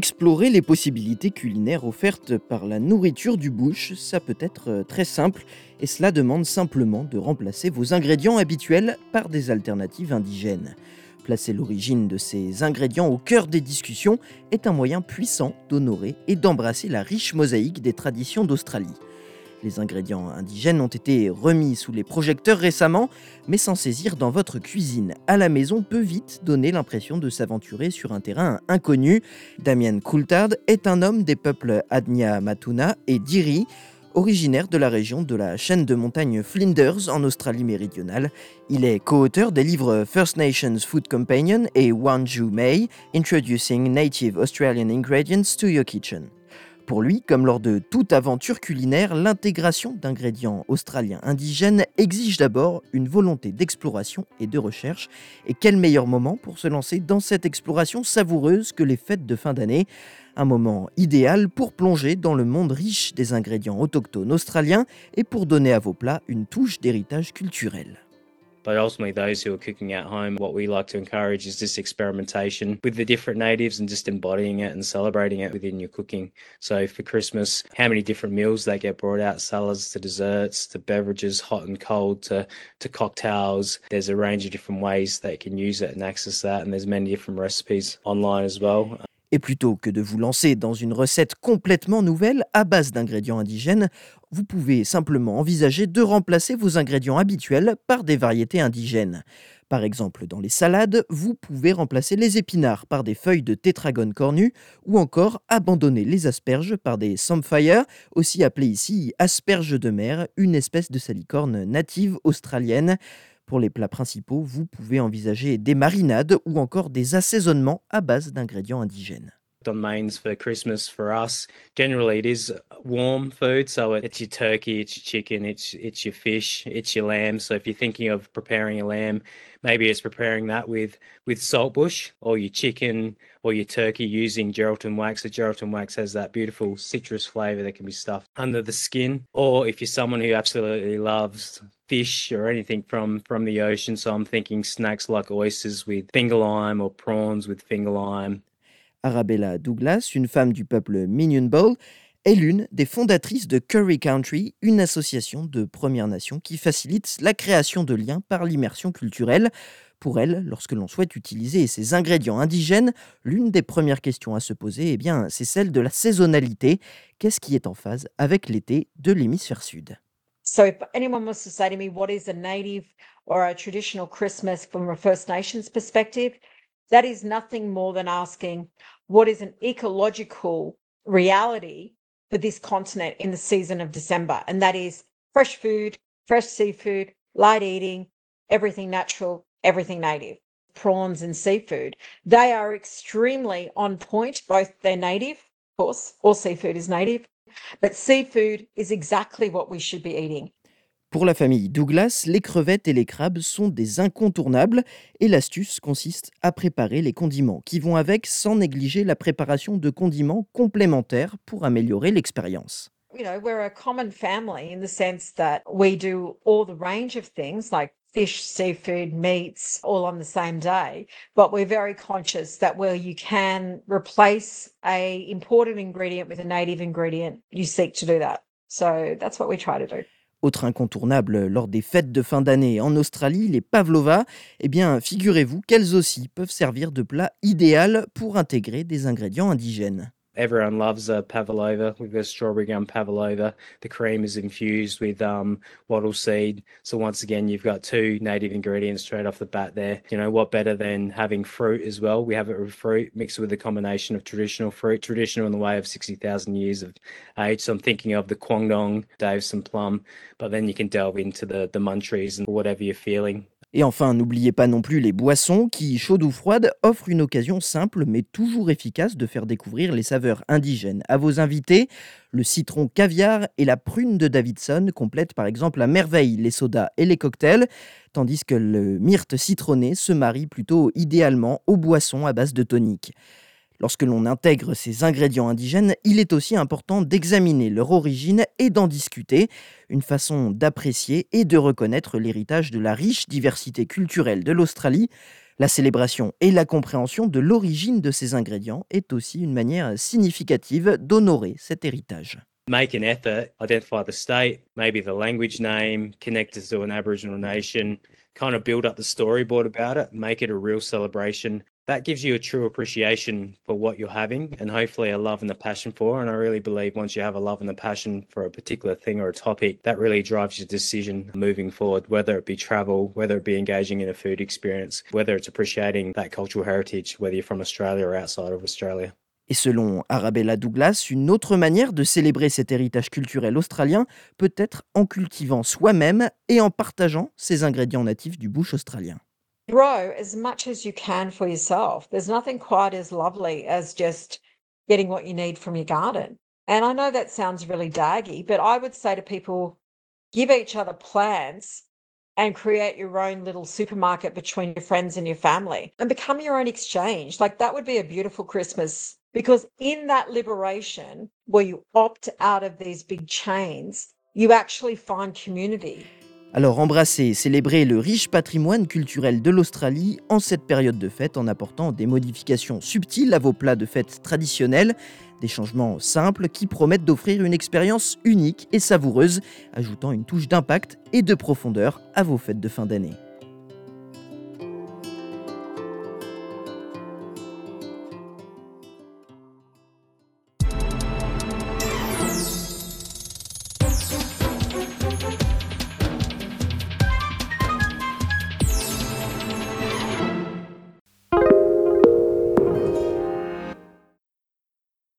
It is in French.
Explorer les possibilités culinaires offertes par la nourriture du bush, ça peut être euh, très simple et cela demande simplement de remplacer vos ingrédients habituels par des alternatives indigènes. Placer l'origine de ces ingrédients au cœur des discussions est un moyen puissant d'honorer et d'embrasser la riche mosaïque des traditions d'Australie. Les ingrédients indigènes ont été remis sous les projecteurs récemment, mais s'en saisir dans votre cuisine à la maison peut vite donner l'impression de s'aventurer sur un terrain inconnu. Damien Coulthard est un homme des peuples Adnia Matuna et Diri, originaire de la région de la chaîne de montagnes Flinders en Australie méridionale. Il est co-auteur des livres First Nations Food Companion et Wanju May, Introducing Native Australian Ingredients to Your Kitchen. Pour lui, comme lors de toute aventure culinaire, l'intégration d'ingrédients australiens indigènes exige d'abord une volonté d'exploration et de recherche. Et quel meilleur moment pour se lancer dans cette exploration savoureuse que les fêtes de fin d'année? Un moment idéal pour plonger dans le monde riche des ingrédients autochtones australiens et pour donner à vos plats une touche d'héritage culturel. But ultimately, those who are cooking at home, what we like to encourage is this experimentation with the different natives and just embodying it and celebrating it within your cooking. So for Christmas, how many different meals they get brought out salads to desserts to beverages, hot and cold to, to cocktails. There's a range of different ways they can use it and access that. And there's many different recipes online as well. Et plutôt que de vous lancer dans une recette complètement nouvelle à base d'ingrédients indigènes, vous pouvez simplement envisager de remplacer vos ingrédients habituels par des variétés indigènes. Par exemple, dans les salades, vous pouvez remplacer les épinards par des feuilles de tétragone cornu ou encore abandonner les asperges par des samphire, aussi appelées ici asperges de mer, une espèce de salicorne native australienne. Pour les plats principaux, vous pouvez envisager des marinades ou encore des assaisonnements à base d'ingrédients indigènes. On mains for Christmas for us. Generally, it is warm food, so it's your turkey, it's your chicken, it's it's your fish, it's your lamb. So if you're thinking of preparing a lamb, maybe it's preparing that with with saltbush or your chicken or your turkey using Geraldton wax. The Geraldton wax has that beautiful citrus flavor that can be stuffed under the skin. Or if you're someone who absolutely loves fish or anything from from the ocean, so I'm thinking snacks like oysters with finger lime or prawns with finger lime Arabella Douglas, une femme du peuple Minion Bowl, est l'une des fondatrices de Curry Country, une association de Premières Nations qui facilite la création de liens par l'immersion culturelle. Pour elle, lorsque l'on souhaite utiliser ces ingrédients indigènes, l'une des premières questions à se poser, eh bien, c'est celle de la saisonnalité. Qu'est-ce qui est en phase avec l'été de l'hémisphère sud? So if anyone wants to say to me what is a native or a traditional Christmas from a First Nations perspective, that is nothing more than asking what is an ecological reality for this continent in the season of December. And that is fresh food, fresh seafood, light eating, everything natural, everything native. Prawns and seafood, they are extremely on point. Both they're native, of course, all seafood is native, but seafood is exactly what we should be eating. Pour la famille Douglas, les crevettes et les crabes sont des incontournables et l'astuce consiste à préparer les condiments qui vont avec sans négliger la préparation de condiments complémentaires pour améliorer l'expérience. You know, we're a common family in the sense that we do all the range of things like fish, seafood, meats all on the same day, but we're very conscious that where you can replace a important ingredient with a native ingredient, you seek to do that. So that's what we try to do. Autre incontournable lors des fêtes de fin d'année en Australie, les pavlova, eh bien, figurez-vous qu'elles aussi peuvent servir de plat idéal pour intégrer des ingrédients indigènes. Everyone loves a pavlova. We've got strawberry gum pavlova. The cream is infused with um, wattle seed. So once again, you've got two native ingredients straight off the bat there. You know, what better than having fruit as well? We have it with fruit mixed with a combination of traditional fruit, traditional in the way of 60,000 years of age. So I'm thinking of the Kwangdong, Davison plum, but then you can delve into the, the munchies and whatever you're feeling. Et enfin, n'oubliez pas non plus les boissons qui, chaudes ou froides, offrent une occasion simple mais toujours efficace de faire découvrir les saveurs indigènes à vos invités. Le citron caviar et la prune de Davidson complètent par exemple à merveille les sodas et les cocktails, tandis que le myrte citronné se marie plutôt idéalement aux boissons à base de tonique. Lorsque l'on intègre ces ingrédients indigènes, il est aussi important d'examiner leur origine et d'en discuter, une façon d'apprécier et de reconnaître l'héritage de la riche diversité culturelle de l'Australie. La célébration et la compréhension de l'origine de ces ingrédients est aussi une manière significative d'honorer cet héritage. Make an effort, identify the state, maybe the language name, connect it to an Aboriginal nation, kind of build up the storyboard about it, make it a real celebration. That gives you a true appreciation for what you're having and hopefully a love and a passion for. And I really believe once you have a love and a passion for a particular thing or a topic, that really drives your decision moving forward, whether it be travel, whether it be engaging in a food experience, whether it's appreciating that cultural heritage, whether you're from Australia or outside of Australia. Et selon Arabella Douglas, une autre manière de célébrer cet héritage culturel australien peut être en cultivant soi-même et en partageant ces ingrédients natifs du bush australien. Grow as much as you can for yourself. There's nothing quite as lovely as just getting what you need from your garden. And I know that sounds really daggy, but I would say to people give each other plants and create your own little supermarket between your friends and your family and become your own exchange. Like that would be a beautiful Christmas because in that liberation, where you opt out of these big chains, you actually find community. Alors embrasser et célébrer le riche patrimoine culturel de l'Australie en cette période de fête en apportant des modifications subtiles à vos plats de fête traditionnels, des changements simples qui promettent d'offrir une expérience unique et savoureuse, ajoutant une touche d'impact et de profondeur à vos fêtes de fin d'année.